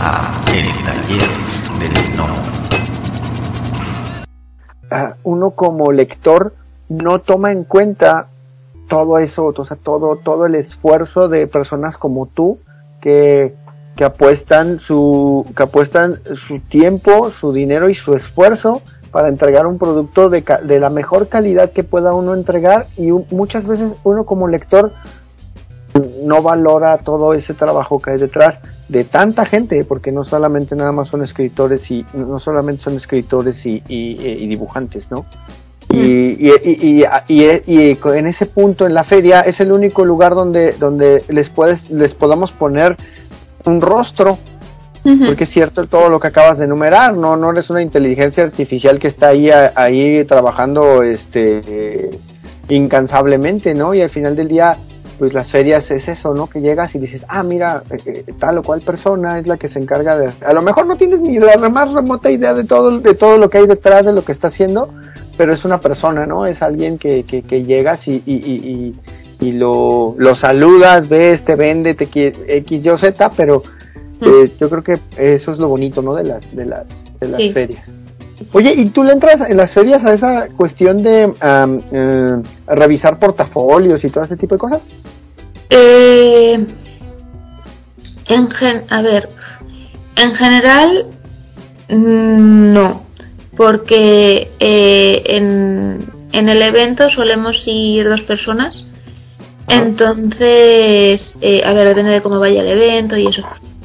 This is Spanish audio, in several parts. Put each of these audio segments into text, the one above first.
a El Taller. Ah, uno como lector no toma en cuenta todo eso, o sea, todo, todo el esfuerzo de personas como tú que, que apuestan su, que apuestan su tiempo, su dinero y su esfuerzo para entregar un producto de la mejor calidad que pueda uno entregar y muchas veces uno como lector no valora todo ese trabajo que hay detrás de tanta gente, porque no solamente nada más son escritores y no solamente son escritores y, y, dibujantes, ¿no? Y, y, y, en ese punto en la feria es el único lugar donde, donde les puedes, les podamos poner un rostro, porque es cierto todo lo que acabas de enumerar, no, no eres una inteligencia artificial que está ahí, ahí trabajando este incansablemente, ¿no? Y al final del día pues las ferias es eso, ¿no? Que llegas y dices, ah, mira, eh, eh, tal o cual persona es la que se encarga de... A lo mejor no tienes ni la más remota idea de todo, de todo lo que hay detrás de lo que está haciendo, pero es una persona, ¿no? Es alguien que, que, que llegas y, y, y, y lo, lo, saludas, ves, te vende, te X, Y Z, pero eh, yo creo que eso es lo bonito, ¿no? De las, de las, de las ferias. Oye, ¿y tú le entras en las ferias a esa cuestión de revisar portafolios y todo ese tipo de cosas? Eh, en a ver, en general mm, no, porque eh, en, en, el evento solemos ir dos personas, entonces, eh, a ver, depende de cómo vaya el evento y eso,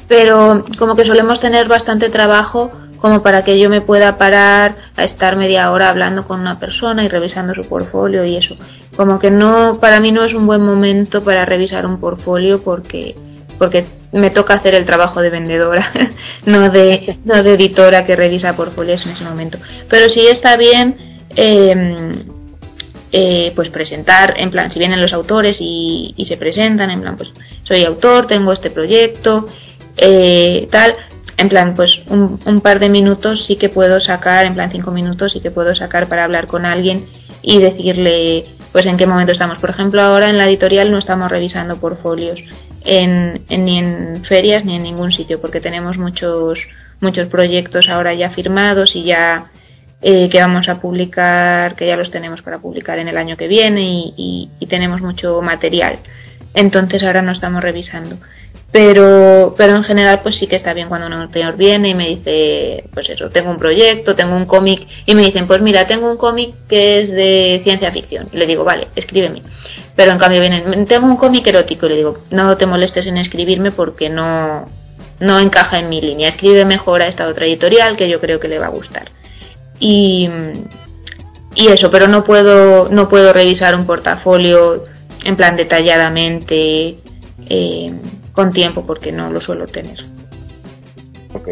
pero como que solemos tener bastante trabajo como para que yo me pueda parar a estar media hora hablando con una persona y revisando su portfolio y eso. Como que no, para mí no es un buen momento para revisar un portfolio porque, porque me toca hacer el trabajo de vendedora, no de, no de editora que revisa portfolios en ese momento. Pero sí está bien, em, eh, pues presentar, en plan, si vienen los autores y, y se presentan, en plan, pues soy autor, tengo este proyecto, eh, tal, en plan, pues un, un, par de minutos sí que puedo sacar, en plan cinco minutos sí que puedo sacar para hablar con alguien y decirle pues en qué momento estamos. Por ejemplo, ahora en la editorial no estamos revisando portfolios en, ni en ferias ni en ningún sitio porque tenemos muchos muchos proyectos ahora ya firmados y ya eh, que vamos a publicar, que ya los tenemos para publicar en el año que viene y, y tenemos mucho material. Entonces ahora no estamos revisando. Pero, pero en general pues sí que está bien cuando un autor viene y me dice, pues eso, tengo un proyecto, tengo un cómic y me dicen, pues mira, tengo un cómic que es de ciencia ficción. Y le digo, vale, escríbeme. Pero en cambio vienen, tengo un cómic erótico y le digo, no te molestes en escribirme porque no, no encaja en mi línea. Escribe mejor a esta otra editorial que yo creo que le va a gustar. Y, y eso, pero no puedo, no puedo revisar un portafolio en plan detalladamente. Eh, con tiempo porque no lo suelo tener. Ok.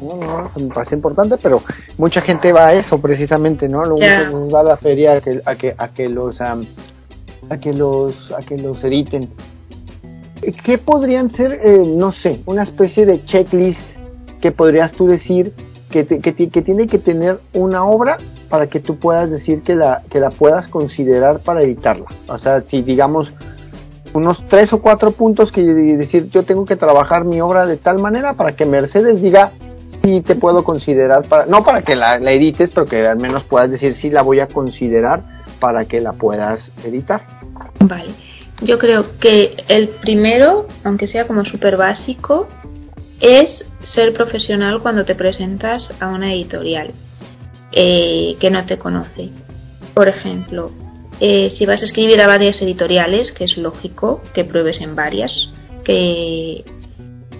No, no, me parece importante, pero mucha gente va a eso precisamente, ¿no? Lo único va a la feria a que, a que, a que los a que los a que los editen. ¿Qué podrían ser, eh, no sé, una especie de checklist que podrías tú decir que, que, que, tiene que tener una obra para que tú puedas decir que la, que la puedas considerar para editarla? O sea, si digamos unos tres o cuatro puntos que decir yo tengo que trabajar mi obra de tal manera para que Mercedes diga si te puedo considerar para no para que la, edites pero que al menos puedas decir si la voy a considerar para que la puedas editar. Vale. Yo creo que el primero aunque sea como súper básico es ser profesional cuando te presentas a una editorial eh, que no te conoce. Por ejemplo eh, si vas a escribir a varias editoriales, que es lógico que pruebes en varias, que,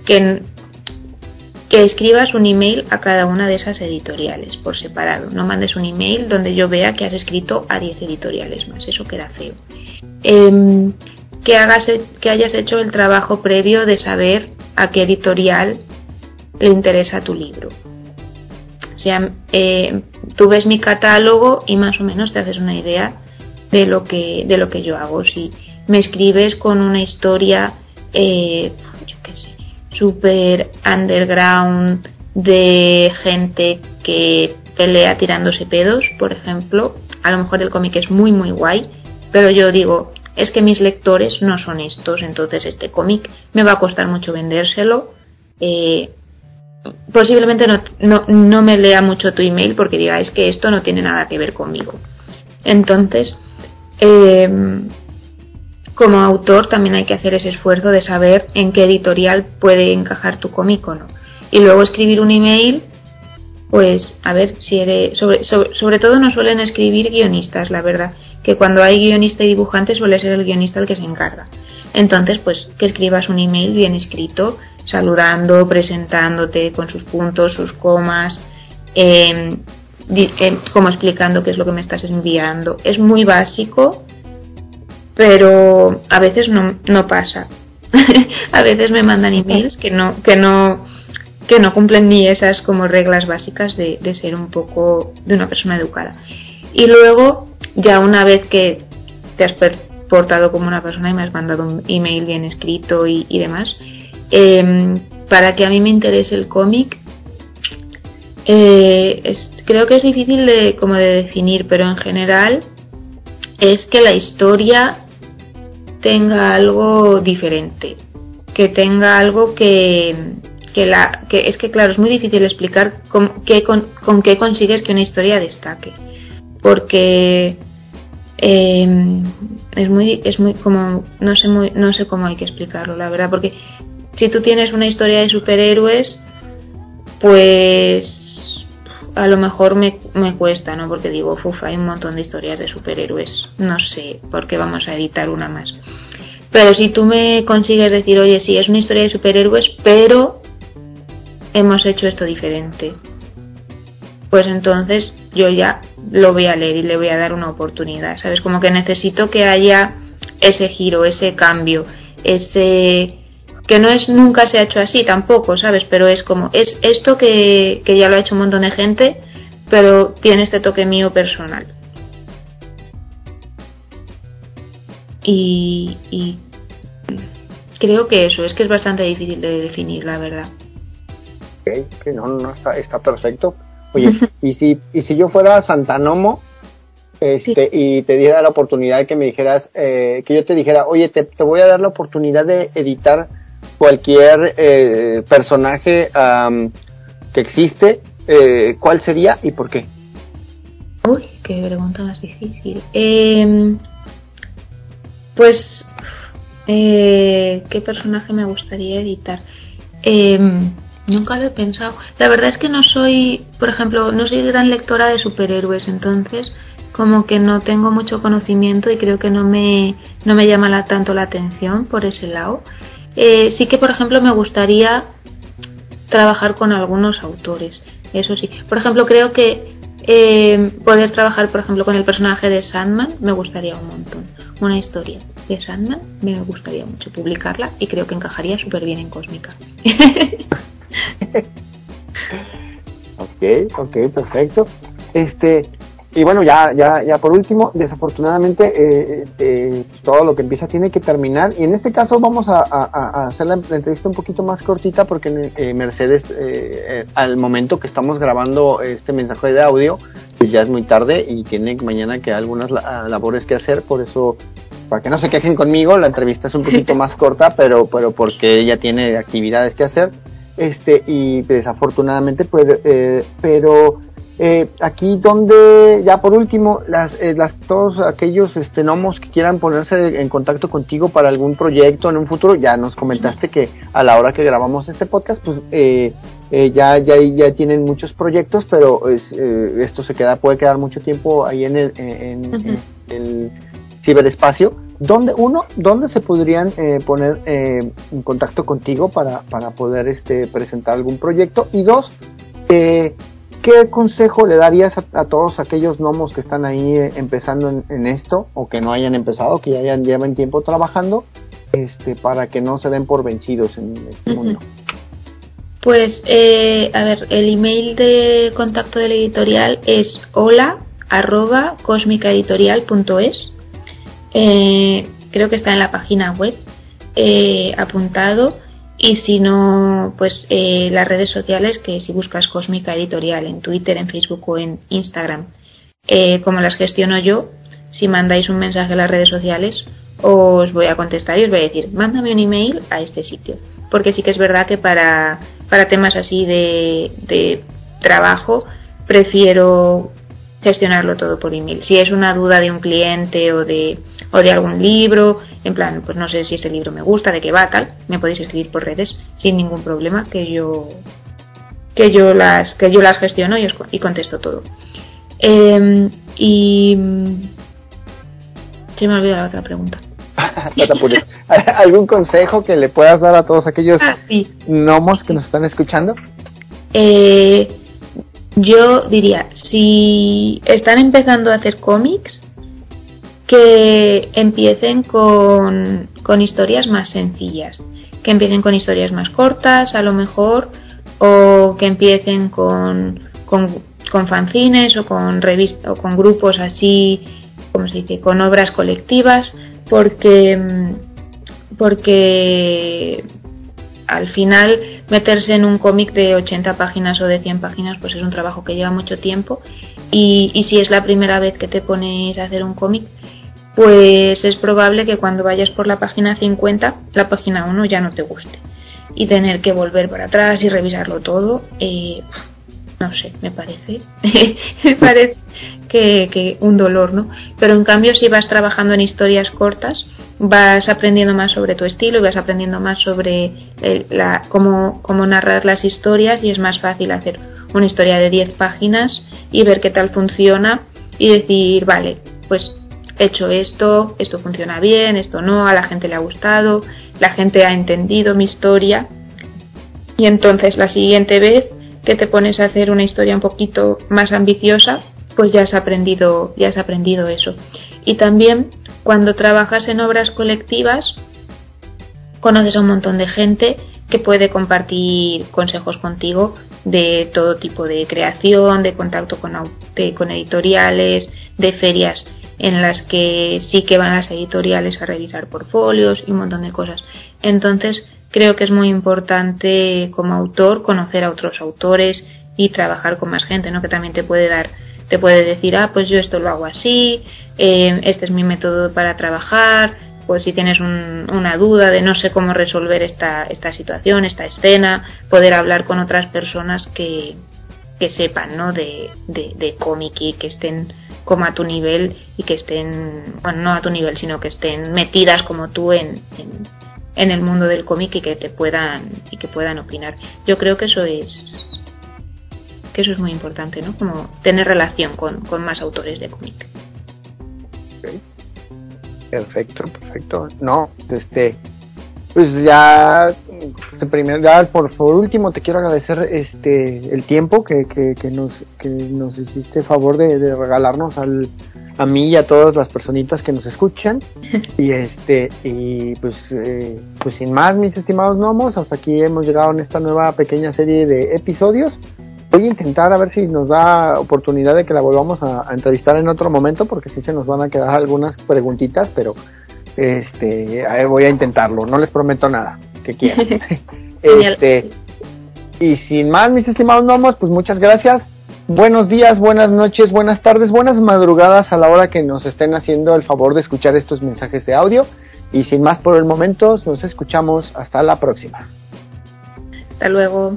que, escribas un email a cada una de esas editoriales por separado. No mandes un email donde yo vea que has escrito a 10 editoriales más, eso queda feo. Em, que, hagas, que hayas hecho el trabajo previo de saber a qué editorial le interesa tu libro. O sea, eh, tú ves mi catálogo y más o menos te haces una idea de lo que, de lo que yo hago. Si me escribes con una historia, eh, yo qué sé, super underground de gente que pelea tirándose pedos, por ejemplo, a lo mejor el cómic es muy muy guay, pero yo digo, es que mis lectores no son estos, entonces este cómic me va a costar mucho vendérselo eh, posiblemente no, no, no, me lea mucho tu email porque diga es que esto no tiene nada que ver conmigo. Entonces, eh, como autor también hay que hacer ese esfuerzo de saber en qué editorial puede encajar tu cómic o no. Y luego escribir un email, pues a ver si eres. Sobre, sobre, todo no suelen escribir guionistas, la verdad. Que cuando hay guionista y dibujante suele ser el guionista el que se encarga. Entonces, pues que escribas un email bien escrito, saludando, presentándote con sus puntos, sus comas, eh, como explicando qué es lo que me estás enviando. Es muy básico, pero a veces no, no pasa. a veces me mandan emails que no, que no, que no cumplen ni esas como reglas básicas de, de ser un poco de una persona educada. Y luego, ya una vez que te has portado como una persona y me has mandado un email bien escrito y, demás, em, para que a mí me interese el cómic, eh, creo que es difícil de, como de definir, pero en general es que la historia tenga algo diferente, que tenga algo que, que la que es que claro es muy difícil explicar con qué con, qué consigues que una historia destaque, porque em, es muy es muy como no sé muy no sé cómo hay que explicarlo la verdad, porque si tú tienes una historia de superhéroes, pues a lo mejor me, me cuesta, ¿no? Porque digo, uff, hay un montón de historias de superhéroes, no sé por qué vamos a editar una más. Pero si tú me consigues decir, oye, sí, es una historia de superhéroes, pero hemos hecho esto diferente, pues entonces yo ya lo voy a leer y le voy a dar una oportunidad, ¿sabes? Como que necesito que haya ese giro, ese cambio, ese que no es nunca se ha hecho así tampoco, ¿sabes? Pero es como, es esto que, ya lo ha hecho un montón de gente, pero tiene este toque mío personal. Y, y creo que eso, es que es bastante difícil de definir, la verdad. Que no, no, está, está perfecto. Oye, y si, y si yo fuera Santanomo, este, y te diera la oportunidad de que me dijeras, eh, que yo te dijera, oye, te, te, voy a dar la oportunidad de editar cualquier eh, personaje que existe, eh, ¿cuál sería y por qué? Uy, qué pregunta más difícil. Em, pues, eh, ¿qué personaje me gustaría editar? Em, nunca lo he pensado. La verdad es que no soy, por ejemplo, no soy gran lectora de superhéroes, entonces como que no tengo mucho conocimiento y creo que no me, no me llama la, tanto la atención por ese lado. Eh, sí que, por ejemplo, me gustaría trabajar con algunos autores. Eso sí. Por ejemplo, creo que eh, poder trabajar, por ejemplo, con el personaje de Sandman me gustaría un montón. Una historia de Sandman me gustaría mucho publicarla y creo que encajaría súper bien en Cósmica. ok, ok, perfecto. Este, y bueno, ya, ya, ya por último, desafortunadamente eh, eh, todo lo que empieza tiene que terminar. Y en este caso vamos a, hacer la, entrevista un poquito más cortita porque eh, Mercedes, al momento que estamos grabando este mensaje de audio, pues ya es muy tarde y tiene mañana que algunas labores que hacer. Por eso, para que no se quejen conmigo, la entrevista es un poquito más corta, pero, pero porque ella tiene actividades que hacer. Este, y desafortunadamente, pues, pero eh, aquí donde, ya por último, las, eh, las, todos aquellos este, gnomos que quieran ponerse en contacto contigo para algún proyecto en un futuro, ya nos comentaste que a la hora que grabamos este podcast, pues eh, eh ya, ya, ya tienen muchos proyectos, pero es, eh, esto se queda, puede quedar mucho tiempo ahí en el, en, el ciberespacio. ¿Dónde, uno, ¿dónde se podrían poner en contacto contigo para, para poder este, presentar algún proyecto? Y dos, eh, ¿qué consejo le darías a, todos aquellos gnomos que están ahí eh, empezando en, esto o que no hayan empezado, que ya hayan, lleven tiempo trabajando, este, para que no se den por vencidos en este mundo? Pues, eh, a ver, el email de contacto del editorial es hola arroba cosmicaeditorial.es. Eh, creo que está en la página web apuntado y si no, pues eh, las redes sociales, que si buscas Cósmica Editorial en Twitter, en Facebook o en Instagram, eh, como las gestiono yo, si mandáis un mensaje a las redes sociales, os voy a contestar y os voy a decir, mándame un email a este sitio. porque sí que es verdad que para, para temas así de, de trabajo prefiero gestionarlo todo por email. Si es una duda de un cliente o de, o de algún libro, en plan, pues no sé si este libro me gusta, de qué va, tal, me podéis escribir por redes sin ningún problema, que yo que yo las que yo las gestiono y, y contesto todo. Em, y se me olvidó la otra pregunta. ¿Algún consejo que le puedas dar a todos aquellos ah, gnomos que nos están escuchando? Eh, yo diría, si están empezando a hacer cómics, que empiecen con, con historias más sencillas, que empiecen con historias más cortas, a lo mejor, o que empiecen con, con, con fanzines o con revistas o con grupos así, como se dice, con obras colectivas, porque porque al final meterse en un cómic de 80 páginas o de 100 páginas pues es un trabajo que lleva mucho tiempo y, y si es la primera vez que te pones a hacer un cómic pues es probable que cuando vayas por la página 50 la página 1 ya no te guste y tener que volver para atrás y revisarlo todo eh, no sé, me parece, me parece que, un dolor, ¿no? Pero en cambio si vas trabajando en historias cortas, vas aprendiendo más sobre tu estilo y vas aprendiendo más sobre cómo, cómo narrar las historias y es más fácil hacer una historia de 10 páginas y ver qué tal funciona y decir, vale, pues he hecho esto, esto funciona bien, esto no, a la gente le ha gustado, la gente ha entendido mi historia y entonces la siguiente vez que te pones a hacer una historia un poquito más ambiciosa, pues ya has aprendido, ya has aprendido eso. Y también cuando trabajas en obras colectivas, conoces a un montón de gente que puede compartir consejos contigo de todo tipo de creación, de contacto con, con editoriales, de ferias en las que sí que van las editoriales a revisar portfolios y un montón de cosas. Entonces, creo que es muy importante como autor conocer a otros autores y trabajar con más gente, ¿no? Que también te puede dar, te puede decir, ah, pues yo esto lo hago así, eh, este es mi método para trabajar, pues si tienes una duda de no sé cómo resolver esta, esta situación, esta escena, poder hablar con otras personas que, que sepan, ¿no? De, de, cómic y que estén como a tu nivel y que estén, bueno, no a tu nivel, sino que estén metidas como tú en en el mundo del cómic y que te puedan y que puedan opinar. Yo creo que eso es que eso es muy importante, ¿no? Como tener relación con, más autores de cómic. Perfecto, perfecto. No, este, pues ya, primero, ya por, por último te quiero agradecer este el tiempo que, que, que nos que nos hiciste favor de, de regalarnos al, a mí y a todas las personitas que nos escuchan. y este, y pues, eh, pues sin más, mis estimados gnomos, hasta aquí hemos llegado en esta nueva pequeña serie de episodios. Voy a intentar a ver si nos da oportunidad de que la volvamos a, entrevistar en otro momento, porque sí se nos van a quedar algunas preguntitas, pero este, voy a intentarlo. No les prometo nada que quieran. este, y sin más, mis estimados gnomos, pues muchas gracias Buenos días, buenas noches, buenas tardes, buenas madrugadas a la hora que nos estén haciendo el favor de escuchar estos mensajes de audio. Y sin más por el momento, nos escuchamos hasta la próxima. Hasta luego.